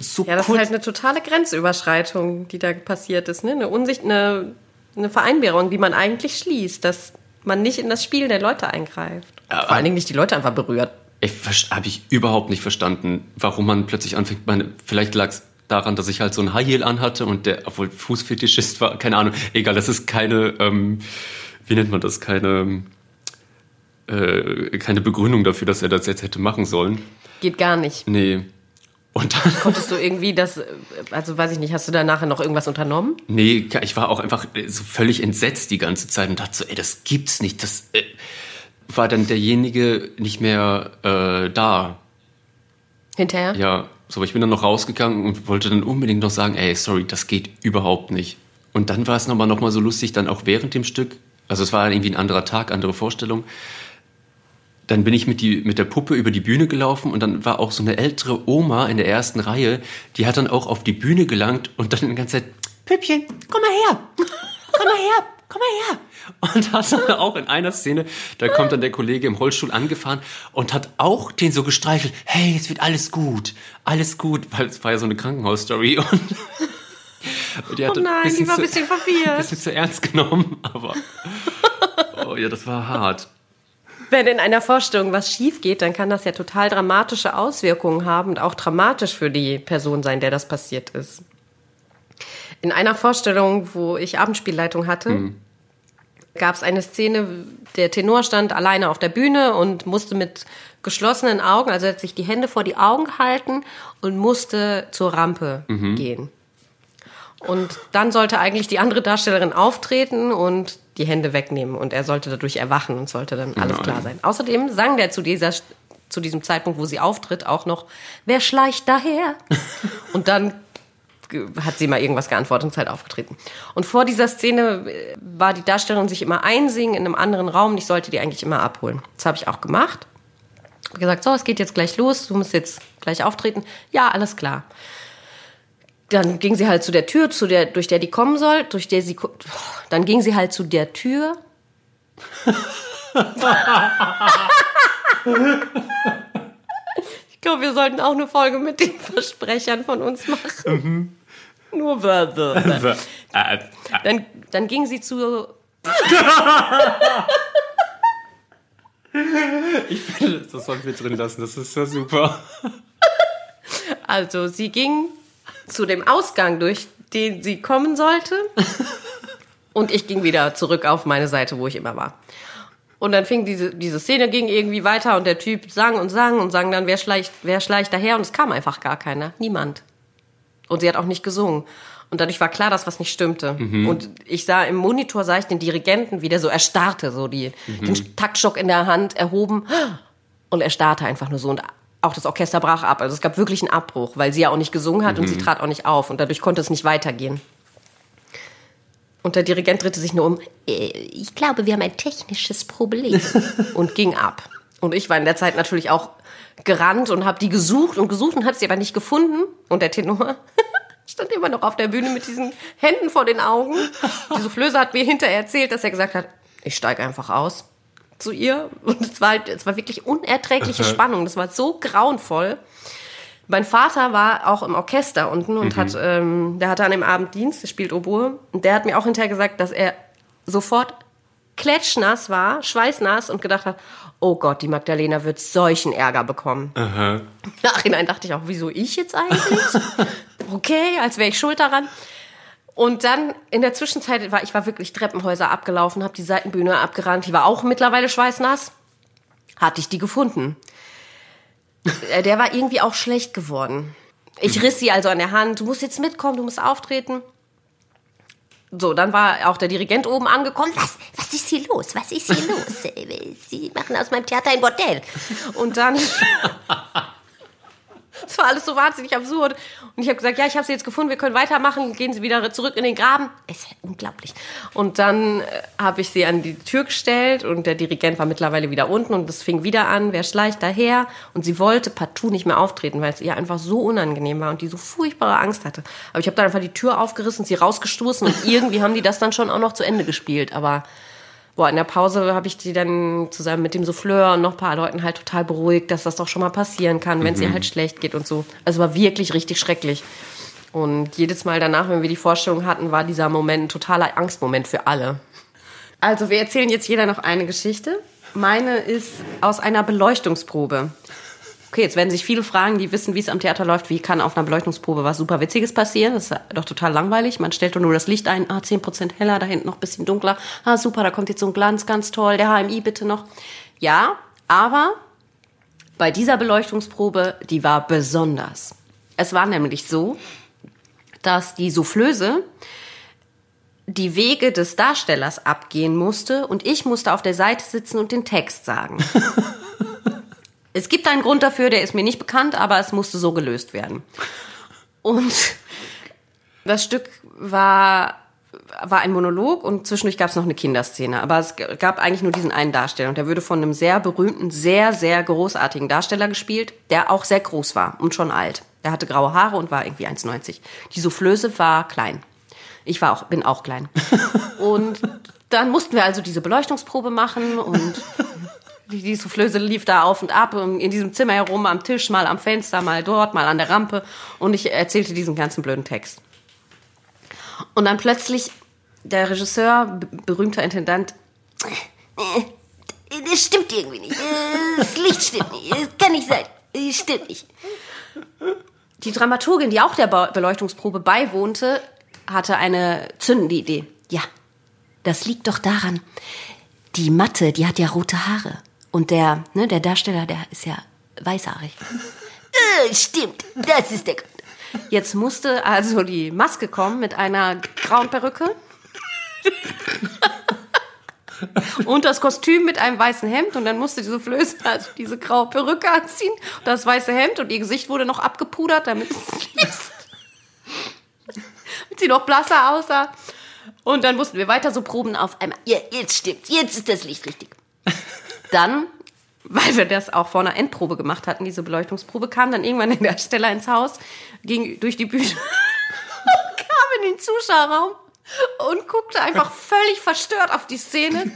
so Ja, das kurz. ist halt eine totale Grenzüberschreitung, die da passiert ist. Ne? Eine, Unsicht, eine, eine Vereinbarung, die man eigentlich schließt, dass man nicht in das Spiel der Leute eingreift. Ja, Vor allen Dingen nicht die Leute einfach berührt. Ich habe ich überhaupt nicht verstanden, warum man plötzlich anfängt. Meine, vielleicht lag es daran, dass ich halt so ein High Heel anhatte und der, obwohl Fußfetischist war, keine Ahnung. Egal, das ist keine, ähm, wie nennt man das, keine, äh, keine Begründung dafür, dass er das jetzt hätte machen sollen. Geht gar nicht. Nee. Und dann, Konntest du irgendwie das, also weiß ich nicht, hast du da nachher noch irgendwas unternommen? nee, ich war auch einfach so völlig entsetzt die ganze Zeit und dachte so, ey, das gibt's nicht. Das äh, war dann derjenige nicht mehr äh, da. Hinterher? Ja, so, aber ich bin dann noch rausgegangen und wollte dann unbedingt noch sagen, ey, sorry, das geht überhaupt nicht. Und dann war es nochmal noch mal so lustig, dann auch während dem Stück, also es war irgendwie ein anderer Tag, andere Vorstellung, dann bin ich mit, die, mit der Puppe über die Bühne gelaufen und dann war auch so eine ältere Oma in der ersten Reihe, die hat dann auch auf die Bühne gelangt und dann die ganze Zeit, Püppchen, komm mal her, komm mal her, komm mal her. Und hat dann auch in einer Szene, da kommt dann der Kollege im Rollstuhl angefahren und hat auch den so gestreichelt, hey, es wird alles gut, alles gut, weil es war ja so eine Krankenhausstory und, und die hat Oh nein, die war ein zu- bisschen verwirrt. ein bisschen zu ernst genommen, aber oh ja, das war hart. Wenn in einer Vorstellung was schief geht, dann kann das ja total dramatische Auswirkungen haben und auch dramatisch für die Person sein, der das passiert ist. In einer Vorstellung, wo ich Abendspielleitung hatte, gab es eine Szene, der Tenor stand alleine auf der Bühne und musste mit geschlossenen Augen, also hat sich die Hände vor die Augen gehalten und musste zur Rampe gehen. Und dann sollte eigentlich die andere Darstellerin auftreten und die Hände wegnehmen. Und er sollte dadurch erwachen und sollte dann alles Nein. klar sein. Außerdem sang der zu dieser zu diesem Zeitpunkt, wo sie auftritt, auch noch, wer schleicht daher? und dann hat sie mal irgendwas geantwortet und ist halt aufgetreten. Und vor dieser Szene äh, war die Darstellerin sich immer einsingen in einem anderen Raum. und Ich sollte die eigentlich immer abholen. Das habe ich auch gemacht. Hab gesagt, so, es geht jetzt gleich los, du musst jetzt gleich auftreten. Ja, alles klar. Dann ging sie halt zu der Tür, zu der, durch der die kommen soll, durch der sie, dann ging sie halt zu der Tür. ich glaube, wir sollten auch eine Folge mit den Versprechern von uns machen. Nur Wörter. Äh, Dann, dann ging sie zu, Das sollten wir drin lassen, das ist ja super. also sie ging zu dem Ausgang, durch den sie kommen sollte. Und ich ging wieder zurück auf meine Seite, wo ich immer war. Und dann fing diese, diese Szene ging irgendwie weiter und der Typ sang und sang und sang dann, wer schleicht, wer schleicht daher? Und es kam einfach gar keiner. Niemand. Und sie hat auch nicht gesungen. Und dadurch war klar, dass was nicht stimmte. Und ich sah im Monitor, sah ich den Dirigenten, wie der so erstarrte, so die, den Taktstock in der Hand erhoben. Und er starrte einfach nur so. Und auch das Orchester brach ab. Also es gab wirklich einen Abbruch, weil sie ja auch nicht gesungen hat und sie trat auch nicht auf. Und dadurch konnte es nicht weitergehen. Und der Dirigent drehte sich nur um. "Äh, Ich glaube, wir haben ein technisches Problem. und ging ab. Und ich war in der Zeit natürlich auch gerannt und habe die gesucht und gesucht und habe sie aber nicht gefunden. Und der Tenor stand immer noch auf der Bühne mit diesen Händen vor den Augen. Die Soufflöse hat mir hinterher erzählt, dass er gesagt hat, ich steige einfach aus zu ihr. Und es war, halt, es war wirklich unerträgliche Spannung. Das war so grauenvoll. Mein Vater war auch im Orchester unten und hat, ähm, der hatte an dem Abend Dienst, der spielt Oboe. Und der hat mir auch hinterher gesagt, dass er sofort klatschnass war, schweißnass und gedacht hat, oh Gott, die Magdalena wird solchen Ärger bekommen. Im Nachhinein dachte ich auch, wieso ich jetzt eigentlich? okay, als wäre ich schuld daran. Und dann in der Zwischenzeit war ich war wirklich Treppenhäuser abgelaufen, habe die Seitenbühne abgerannt. Die war auch mittlerweile schweißnass. Hatte ich die gefunden. Äh, Der war irgendwie auch schlecht geworden. Ich riss sie also an der Hand. Du musst jetzt mitkommen, du musst auftreten. So, dann war auch der Dirigent oben angekommen. Was, was ist hier los? Was ist hier los? Sie machen aus meinem Theater ein Bordell. Und dann alles so wahnsinnig absurd. Und ich habe gesagt, ja, ich habe sie jetzt gefunden, wir können weitermachen, gehen Sie wieder zurück in den Graben. Ist ja unglaublich. Und dann äh, habe ich sie an die Tür gestellt und der Dirigent war mittlerweile wieder unten und es fing wieder an, wer schleicht daher? Und sie wollte partout nicht mehr auftreten, weil es ihr einfach so unangenehm war und die so furchtbare Angst hatte. Aber ich habe dann einfach die Tür aufgerissen, sie rausgestoßen und irgendwie haben die das dann schon auch noch zu Ende gespielt. Aber boah, in der Pause habe ich die dann zusammen mit dem Souffleur und noch ein paar Leuten halt total beruhigt, dass das doch schon mal passieren kann, wenn es ihr halt schlecht geht und so. Also war wirklich richtig schrecklich. Und jedes Mal danach, wenn wir die Vorstellung hatten, war dieser Moment ein totaler Angstmoment für alle. Also wir erzählen jetzt jeder noch eine Geschichte. Meine ist aus einer Beleuchtungsprobe. Okay, jetzt werden sich viele fragen, die wissen, wie es am Theater läuft. Wie kann auf einer Beleuchtungsprobe was super Witziges passieren? Das ist doch total langweilig. Man stellt doch nur das Licht ein. Ah, 10% heller, da hinten noch ein bisschen dunkler. Ah, super, da kommt jetzt so ein Glanz, ganz toll. Der HMI bitte noch. Ja, aber bei dieser Beleuchtungsprobe, die war besonders. Es war nämlich so, dass die Soufflöse die Wege des Darstellers abgehen musste und ich musste auf der Seite sitzen und den Text sagen. es gibt einen Grund dafür, der ist mir nicht bekannt, aber es musste so gelöst werden. Und das Stück war, war ein Monolog und zwischendurch gab es noch eine Kinderszene. Aber es gab eigentlich nur diesen einen Darsteller und der würde von einem sehr berühmten, sehr, sehr großartigen Darsteller gespielt, der auch sehr groß war und schon alt. Der hatte graue Haare und war irgendwie 1,90. Die Soufflöse war klein. Ich war auch, bin auch klein. Und dann mussten wir also diese Beleuchtungsprobe machen und die, Soufflöse lief da auf und ab in diesem Zimmer herum, am Tisch, mal am Fenster, mal dort, mal an der Rampe und ich erzählte diesen ganzen blöden Text. Und dann plötzlich der Regisseur, berühmter Intendant, das stimmt irgendwie nicht. Das Licht stimmt nicht. Das kann nicht sein. Das stimmt nicht. Die Dramaturgin, die auch der Beleuchtungsprobe beiwohnte, hatte eine zündende Idee. Ja, das liegt doch daran. Die Matte, die hat ja rote Haare. Und der, ne, der Darsteller, der ist ja weißhaarig. Äh, stimmt, das ist der Grund. Jetzt musste also die Maske kommen mit einer grauen Perücke. und das Kostüm mit einem weißen Hemd und dann musste diese Flöße also diese graue Perücke anziehen und das weiße Hemd und ihr Gesicht wurde noch abgepudert, damit sie noch blasser aussah. Und dann mussten wir weiter so proben auf einmal. Ja, jetzt stimmt's, jetzt ist das Licht richtig. Dann, weil wir das auch vor einer Endprobe gemacht hatten, diese Beleuchtungsprobe, kam dann irgendwann der Darsteller ins Haus, ging durch die Bühne kam in den Zuschauerraum und guckte einfach völlig verstört auf die Szene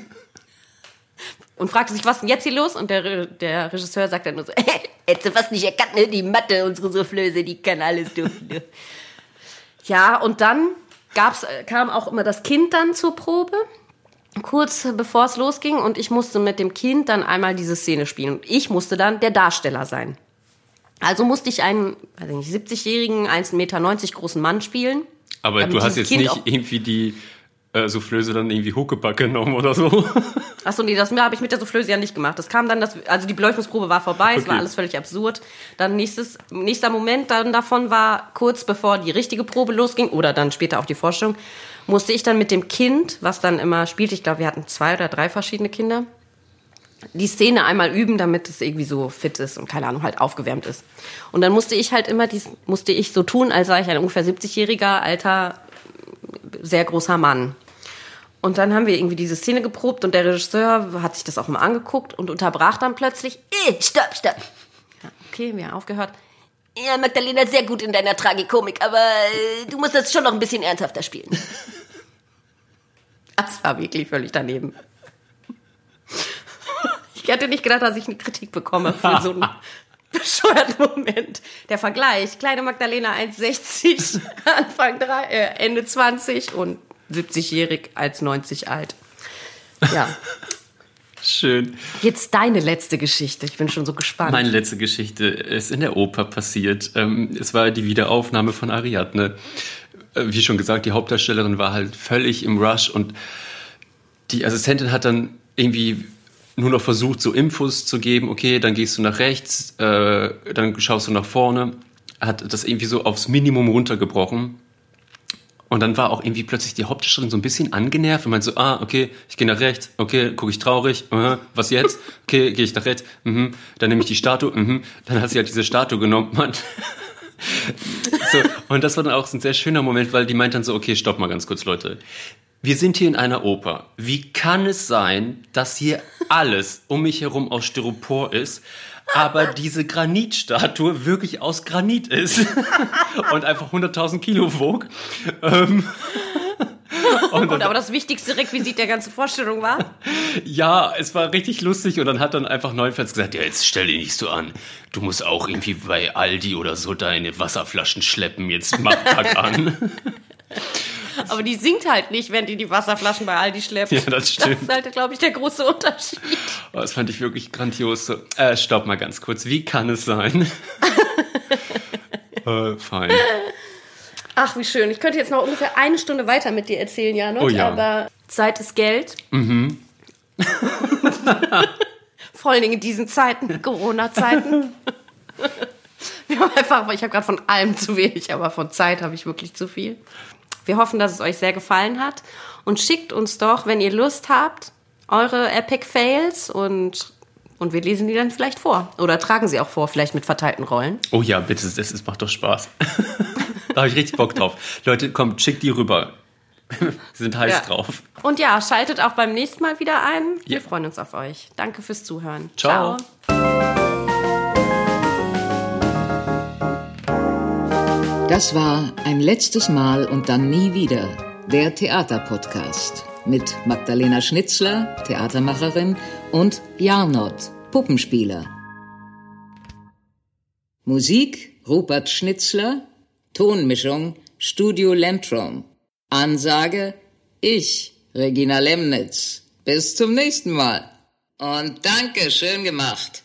und fragte sich, was denn jetzt hier los? Und der, der Regisseur sagt dann nur so, hättest du fast nicht erkannt, ne? Die Matte, unsere Soufflöse, die kann alles dürfen. Ne? Ja, und dann gab's, kam auch immer das Kind dann zur Probe, kurz bevor es losging. Und ich musste mit dem Kind dann einmal diese Szene spielen. Und ich musste dann der Darsteller sein. Also musste ich einen, weiß ich nicht, 70-jährigen, 1,90 Meter großen Mann spielen. Aber du hast jetzt Kind nicht irgendwie die äh, Soufflöse dann irgendwie Huckepack genommen oder so. Achso, nee, das habe ich mit der Soufflöse ja nicht gemacht. Das kam dann, das, also die Beleuchtungsprobe war vorbei, es war Okay. alles völlig absurd. Dann nächstes, nächster Moment dann davon war, kurz bevor die richtige Probe losging, oder dann später auch die Vorstellung, musste ich dann mit dem Kind, was dann immer spielte, ich glaube, wir hatten zwei oder drei verschiedene Kinder, die Szene einmal üben, damit es irgendwie so fit ist und keine Ahnung, halt aufgewärmt ist. Und dann musste ich halt immer dies, musste ich so tun, als sei ich ein ungefähr 70-jähriger, alter, sehr großer Mann. Und dann haben wir irgendwie diese Szene geprobt und der Regisseur hat sich das auch mal angeguckt und unterbrach dann plötzlich, eh, stopp, stopp. Ja, okay, wir haben aufgehört. Ja, Magdalena, sehr gut in deiner Tragikomik, aber äh, du musst das schon noch ein bisschen ernsthafter spielen. Das war wirklich völlig daneben. Ich hätte nicht gedacht, dass ich eine Kritik bekomme für so einen bescheuerten Moment. Der Vergleich, kleine Magdalena 1,60, Anfang drei, äh, Ende 20 und 70-jährig als 90 alt. Ja, Schön. jetzt deine letzte Geschichte. Ich bin schon so gespannt. Meine letzte Geschichte ist in der Oper passiert. Ähm, Es war die Wiederaufnahme von Ariadne. Äh, Wie schon gesagt, die Hauptdarstellerin war halt völlig im Rush und die Assistentin hat dann irgendwie nur noch versucht, so Infos zu geben. Okay, dann gehst du nach rechts, äh, dann schaust du nach vorne. Hat das irgendwie so aufs Minimum runtergebrochen. Und dann war auch irgendwie plötzlich die Hauptdarstellerin so ein bisschen angenervt und meinte so, ah, okay, ich gehe nach rechts, okay, gucke ich traurig, aha, was jetzt? Okay, gehe ich nach rechts, mhm, dann nehme ich die Statue, mhm, dann hat sie halt diese Statue genommen, man, So, und das war dann auch ein sehr schöner Moment, weil die meint dann so, okay, stopp mal ganz kurz, Leute. Wir sind hier in einer Oper. Wie kann es sein, dass hier alles um mich herum aus Styropor ist, aber diese Granitstatue wirklich aus Granit ist und einfach 100.000 Kilo wog? Ähm, und, und aber das wichtigste Requisit der ganzen Vorstellung war? Ja, es war richtig lustig und dann hat dann einfach Neufels gesagt, ja, jetzt stell dich nicht so an. Du musst auch irgendwie bei Aldi oder so deine Wasserflaschen schleppen. Jetzt mach Pack an. Aber die singt halt nicht, wenn die die Wasserflaschen bei Aldi schleppt. Ja, das stimmt. Das ist halt, glaube ich, der große Unterschied. Oh, das fand ich wirklich grandios. Äh, stopp mal ganz kurz. Wie kann es sein? äh, fein. Ach, wie schön. Ich könnte jetzt noch ungefähr eine Stunde weiter mit dir erzählen, Janot, Oh ja. aber Zeit ist Geld. Mhm. Vor allen Dingen in diesen Zeiten, Corona-Zeiten. Wir haben einfach, ich habe gerade von allem zu wenig, aber von Zeit habe ich wirklich zu viel. Wir hoffen, dass es euch sehr gefallen hat und schickt uns doch, wenn ihr Lust habt, eure Epic Fails und und wir lesen die dann vielleicht vor oder tragen sie auch vor, vielleicht mit verteilten Rollen. Oh ja, bitte, das, das macht doch Spaß. da habe ich richtig Bock drauf. Leute, kommt, schickt die rüber. Wir sind heiß Ja. drauf. Und ja, schaltet auch beim nächsten Mal wieder ein. Wir Ja. freuen uns auf euch. Danke fürs Zuhören. Ciao. Das war ein letztes Mal und dann nie wieder der Theaterpodcast mit Magdalena Schnitzler, Theatermacherin, und Jarnot, Puppenspieler. Musik Rupert Schnitzler, Tonmischung Studio Lentrum. Ansage ich, Regina Lemnitz. Bis zum nächsten Mal. Und danke, schön gemacht.